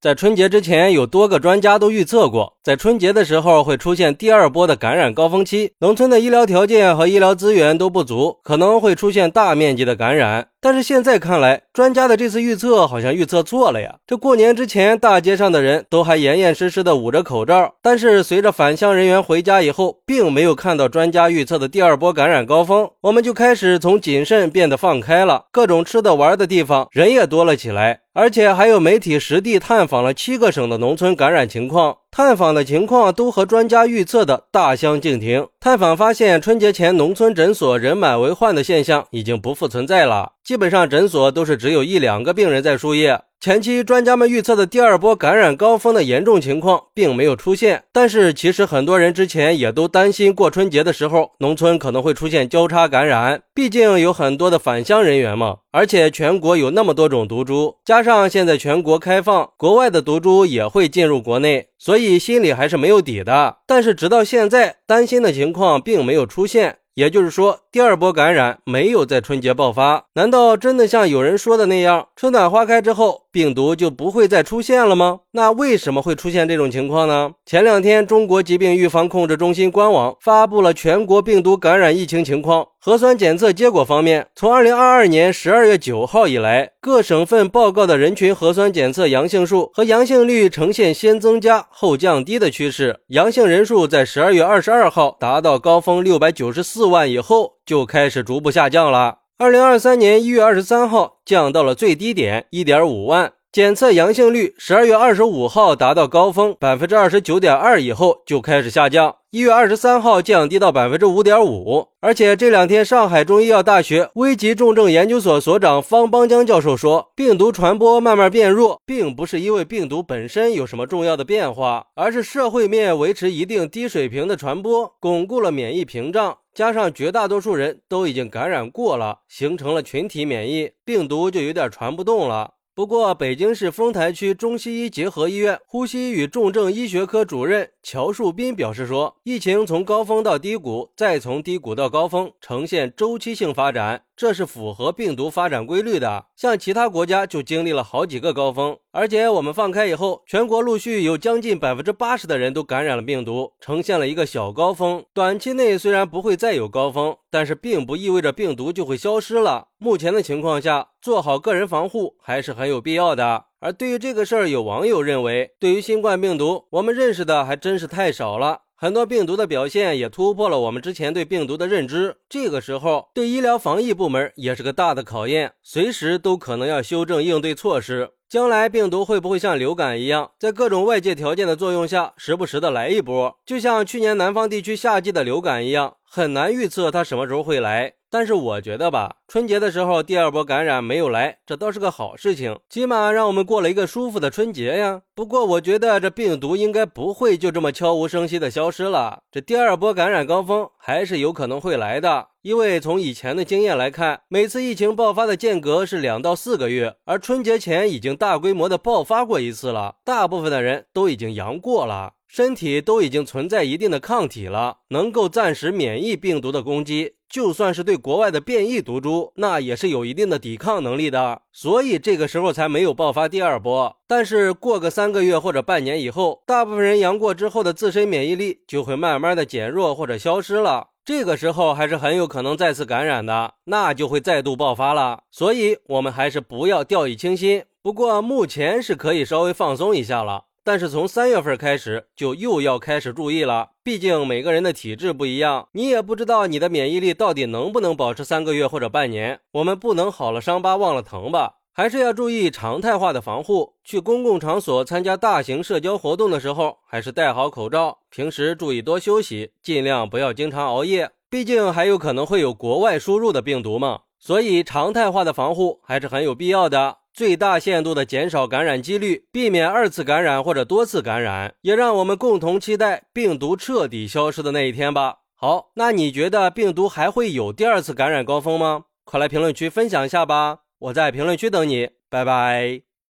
在春节之前，有多个专家都预测过，在春节的时候会出现第二波的感染高峰期，农村的医疗条件和医疗资源都不足，可能会出现大面积的感染。但是现在看来，专家的这次预测好像预测错了呀！这过年之前，大街上的人都还严严实实的捂着口罩，但是随着返乡人员回家以后，并没有看到专家预测的第二波感染高峰，我们就开始从谨慎变得放开了，各种吃的玩的地方人也多了起来。而且还有媒体实地探访了七个省的农村感染情况，探访的情况都和专家预测的大相径庭。探访发现，春节前农村诊所人满为患的现象已经不复存在了，基本上诊所都是只有一两个病人在输液。前期专家们预测的第二波感染高峰的严重情况并没有出现，但是其实很多人之前也都担心过春节的时候农村可能会出现交叉感染，毕竟有很多的返乡人员嘛，而且全国有那么多种毒株，加上现在全国开放，国外的毒株也会进入国内，所以心里还是没有底的。但是直到现在，担心的情况并没有出现。也就是说，第二波感染没有在春节爆发。难道真的像有人说的那样，春暖花开之后，病毒就不会再出现了吗？那为什么会出现这种情况呢？前两天，中国疾病预防控制中心官网发布了全国病毒感染疫情情况。核酸检测结果方面，从二零二二年十二月九号以来，各省份报告的人群核酸检测阳性数和阳性率呈现先增加后降低的趋势。阳性人数在十二月二十二号达到高峰六百九十四万以后，就开始逐步下降了。二零二三年一月二十三号降到了最低点一点五万。检测阳性率十二月二十五号达到高峰百分之二十九点二以后就开始下降，一月二十三号降低到百分之五点五。而且这两天，上海中医药大学危急重症研究所所长方邦江教授说，病毒传播慢慢变弱，并不是因为病毒本身有什么重要的变化，而是社会面维持一定低水平的传播，巩固了免疫屏障，加上绝大多数人都已经感染过了，形成了群体免疫，病毒就有点传不动了。不过，北京市丰台区中西医结合医院呼吸与重症医学科主任乔树斌表示说，疫情从高峰到低谷，再从低谷到高峰，呈现周期性发展。这是符合病毒发展规律的，像其他国家就经历了好几个高峰，而且我们放开以后，全国陆续有将近百分之八十的人都感染了病毒，呈现了一个小高峰。短期内虽然不会再有高峰，但是并不意味着病毒就会消失了。目前的情况下，做好个人防护还是很有必要的。而对于这个事儿，有网友认为，对于新冠病毒，我们认识的还真是太少了。很多病毒的表现也突破了我们之前对病毒的认知，这个时候对医疗防疫部门也是个大的考验，随时都可能要修正应对措施。将来病毒会不会像流感一样，在各种外界条件的作用下，时不时的来一波，就像去年南方地区夏季的流感一样，很难预测它什么时候会来。但是我觉得吧，春节的时候第二波感染没有来，这倒是个好事情，起码让我们过了一个舒服的春节呀。不过我觉得这病毒应该不会就这么悄无声息的消失了，这第二波感染高峰还是有可能会来的。因为从以前的经验来看，每次疫情爆发的间隔是两到四个月，而春节前已经大规模的爆发过一次了，大部分的人都已经阳过了。身体都已经存在一定的抗体了，能够暂时免疫病毒的攻击。就算是对国外的变异毒株，那也是有一定的抵抗能力的。所以这个时候才没有爆发第二波。但是过个三个月或者半年以后，大部分人阳过之后的自身免疫力就会慢慢的减弱或者消失了。这个时候还是很有可能再次感染的，那就会再度爆发了。所以我们还是不要掉以轻心。不过目前是可以稍微放松一下了。但是从三月份开始，就又要开始注意了。毕竟每个人的体质不一样，你也不知道你的免疫力到底能不能保持三个月或者半年。我们不能好了伤疤忘了疼吧？还是要注意常态化的防护。去公共场所参加大型社交活动的时候，还是戴好口罩。平时注意多休息，尽量不要经常熬夜。毕竟还有可能会有国外输入的病毒嘛，所以常态化的防护还是很有必要的。最大限度的减少感染几率，避免二次感染或者多次感染，也让我们共同期待病毒彻底消失的那一天吧。好，那你觉得病毒还会有第二次感染高峰吗？快来评论区分享一下吧，我在评论区等你，拜拜。